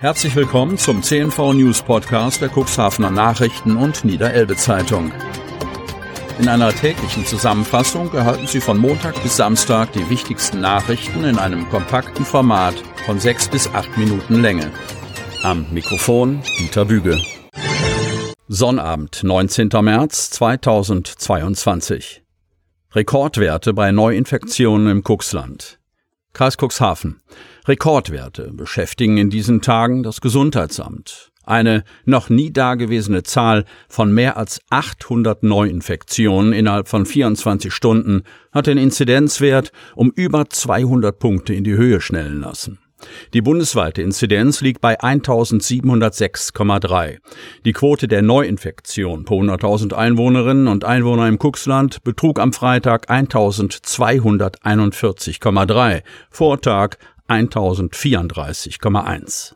Herzlich willkommen zum CNV News Podcast der Cuxhavener Nachrichten und Niederelbe Zeitung. In einer täglichen Zusammenfassung erhalten Sie von Montag bis Samstag die wichtigsten Nachrichten in einem kompakten Format von sechs bis acht Minuten Länge. Am Mikrofon Dieter Büge. Sonnabend, 19. März 2022. Rekordwerte bei Neuinfektionen im Cuxland. Kreis Cuxhaven. Rekordwerte beschäftigen in diesen Tagen das Gesundheitsamt. Eine noch nie dagewesene Zahl von mehr als 800 Neuinfektionen innerhalb von 24 Stunden hat den Inzidenzwert um über 200 Punkte in die Höhe schnellen lassen. Die bundesweite Inzidenz liegt bei 1706,3. Die Quote der Neuinfektion pro 100.000 Einwohnerinnen und Einwohner im Cuxland betrug am Freitag 1241,3, Vortag 1034,1.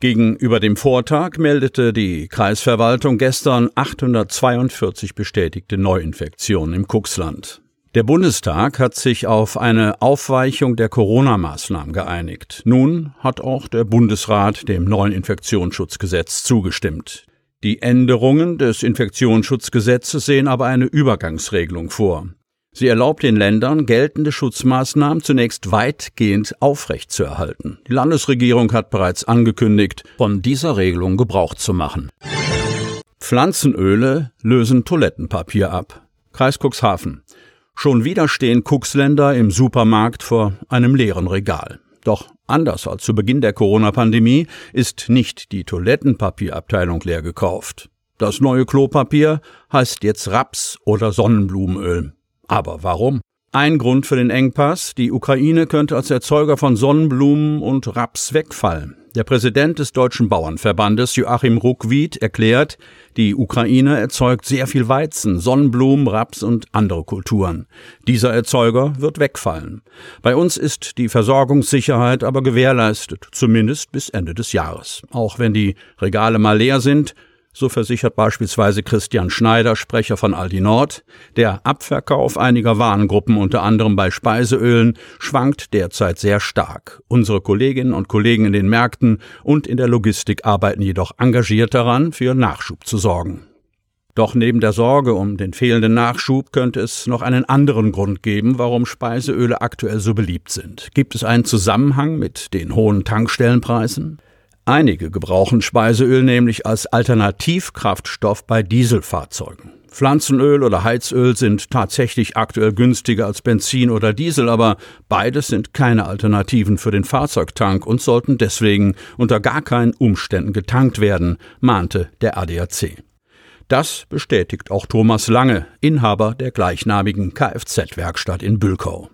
Gegenüber dem Vortag meldete die Kreisverwaltung gestern 842 bestätigte Neuinfektionen im Cuxland. Der Bundestag hat sich auf eine Aufweichung der Corona-Maßnahmen geeinigt. Nun hat auch der Bundesrat dem neuen Infektionsschutzgesetz zugestimmt. Die Änderungen des Infektionsschutzgesetzes sehen aber eine Übergangsregelung vor. Sie erlaubt den Ländern, geltende Schutzmaßnahmen zunächst weitgehend aufrechtzuerhalten. Die Landesregierung hat bereits angekündigt, von dieser Regelung Gebrauch zu machen. Pflanzenöle lösen Toilettenpapier ab. Kreis Cuxhaven. Schon wieder stehen Cuxländer im Supermarkt vor einem leeren Regal. Doch anders als zu Beginn der Corona-Pandemie ist nicht die Toilettenpapierabteilung leer gekauft. Das neue Klopapier heißt jetzt Raps- oder Sonnenblumenöl. Aber warum? Ein Grund für den Engpass, die Ukraine könnte als Erzeuger von Sonnenblumen und Raps wegfallen. Der Präsident des Deutschen Bauernverbandes Joachim Ruckwied erklärt, die Ukraine erzeugt sehr viel Weizen, Sonnenblumen, Raps und andere Kulturen. Dieser Erzeuger wird wegfallen. Bei uns ist die Versorgungssicherheit aber gewährleistet, zumindest bis Ende des Jahres. Auch wenn die Regale mal leer sind, so versichert beispielsweise Christian Schneider, Sprecher von Aldi Nord, der Abverkauf einiger Warengruppen, unter anderem bei Speiseölen, schwankt derzeit sehr stark. Unsere Kolleginnen und Kollegen in den Märkten und in der Logistik arbeiten jedoch engagiert daran, für Nachschub zu sorgen. Doch neben der Sorge um den fehlenden Nachschub könnte es noch einen anderen Grund geben, warum Speiseöle aktuell so beliebt sind. Gibt es einen Zusammenhang mit den hohen Tankstellenpreisen? Einige gebrauchen Speiseöl nämlich als Alternativkraftstoff bei Dieselfahrzeugen. Pflanzenöl oder Heizöl sind tatsächlich aktuell günstiger als Benzin oder Diesel, aber beides sind keine Alternativen für den Fahrzeugtank und sollten deswegen unter gar keinen Umständen getankt werden, mahnte der ADAC. Das bestätigt auch Thomas Lange, Inhaber der gleichnamigen Kfz-Werkstatt in Bülkau.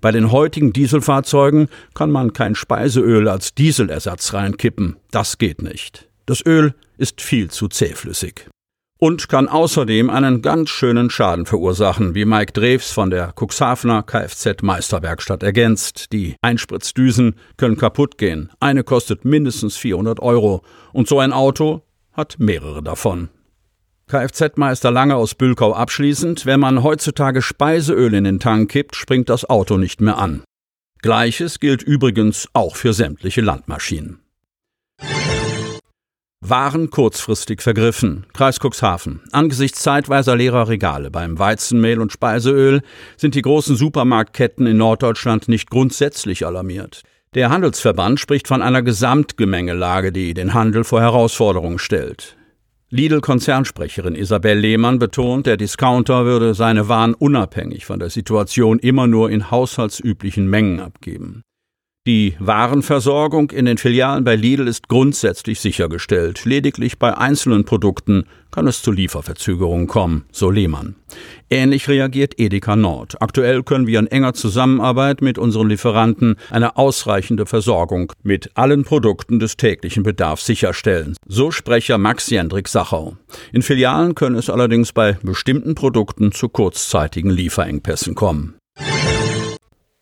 Bei den heutigen Dieselfahrzeugen kann man kein Speiseöl als Dieselersatz reinkippen. Das geht nicht. Das Öl ist viel zu zähflüssig. Und kann außerdem einen ganz schönen Schaden verursachen, wie Mike Drews von der Cuxhavener Kfz-Meisterwerkstatt ergänzt. Die Einspritzdüsen können kaputt gehen. Eine kostet mindestens 400 Euro. Und so ein Auto hat mehrere davon. Kfz-Meister Lange aus Bülkau abschließend, wenn man heutzutage Speiseöl in den Tank kippt, springt das Auto nicht mehr an. Gleiches gilt übrigens auch für sämtliche Landmaschinen. Waren kurzfristig vergriffen. Kreis Cuxhaven. Angesichts zeitweiser leerer Regale beim Weizenmehl und Speiseöl sind die großen Supermarktketten in Norddeutschland nicht grundsätzlich alarmiert. Der Handelsverband spricht von einer Gesamtgemengelage, die den Handel vor Herausforderungen stellt. Lidl-Konzernsprecherin Isabel Lehmann betont, der Discounter würde seine Waren unabhängig von der Situation immer nur in haushaltsüblichen Mengen abgeben. Die Warenversorgung in den Filialen bei Lidl ist grundsätzlich sichergestellt. Lediglich bei einzelnen Produkten kann es zu Lieferverzögerungen kommen, so Lehmann. Ähnlich reagiert Edeka Nord. Aktuell können wir in enger Zusammenarbeit mit unseren Lieferanten eine ausreichende Versorgung mit allen Produkten des täglichen Bedarfs sicherstellen. So Sprecher Max Jendrik Sachau. In Filialen können es allerdings bei bestimmten Produkten zu kurzzeitigen Lieferengpässen kommen.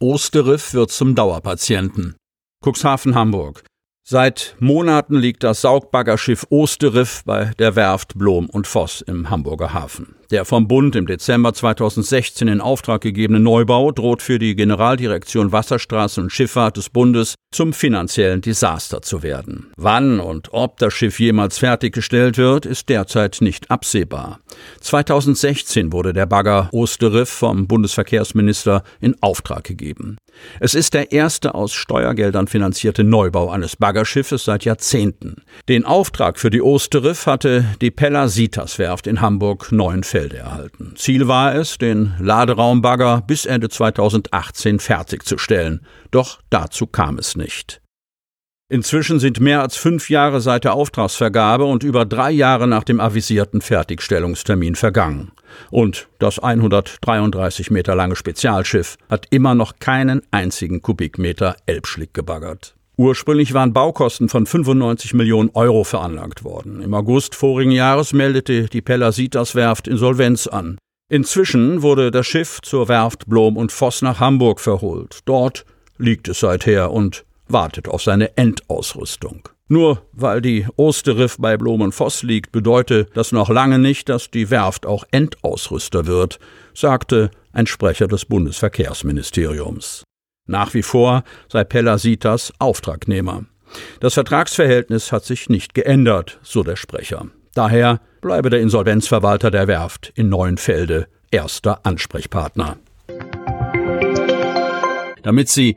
Osterriff wird zum Dauerpatienten. Cuxhaven Hamburg. Seit Monaten liegt das Saugbaggerschiff Osterriff bei der Werft Blom und Voss im Hamburger Hafen. Der vom Bund im Dezember 2016 in Auftrag gegebene Neubau droht für die Generaldirektion Wasserstraße und Schifffahrt des Bundes zum finanziellen Desaster zu werden. Wann und ob das Schiff jemals fertiggestellt wird, ist derzeit nicht absehbar. 2016 wurde der Bagger Osterriff vom Bundesverkehrsminister in Auftrag gegeben. Es ist der erste aus Steuergeldern finanzierte Neubau eines Baggerschiffes seit Jahrzehnten. Den Auftrag für die Osterriff hatte die Pella Sitas Werft in Hamburg Neuenfelde erhalten. Ziel war es, den Laderaumbagger bis Ende 2018 fertigzustellen. Doch dazu kam es nicht. Inzwischen sind mehr als fünf Jahre seit der Auftragsvergabe und über drei Jahre nach dem avisierten Fertigstellungstermin vergangen. Und das 133 Meter lange Spezialschiff hat immer noch keinen einzigen Kubikmeter Elbschlick gebaggert. Ursprünglich waren Baukosten von 95 Millionen Euro veranlagt worden. Im August vorigen Jahres meldete die Pellasitas Werft Insolvenz an. Inzwischen wurde das Schiff zur Werft Blom und Voss nach Hamburg verholt. Dort liegt es seither und wartet auf seine Endausrüstung. Nur weil die Osterriff bei Blumenvoss liegt, bedeutet das noch lange nicht, dass die Werft auch Endausrüster wird, sagte ein Sprecher des Bundesverkehrsministeriums. Nach wie vor sei Pellasitas Auftragnehmer. Das Vertragsverhältnis hat sich nicht geändert, so der Sprecher. Daher bleibe der Insolvenzverwalter der Werft in Neuenfelde erster Ansprechpartner. Damit Sie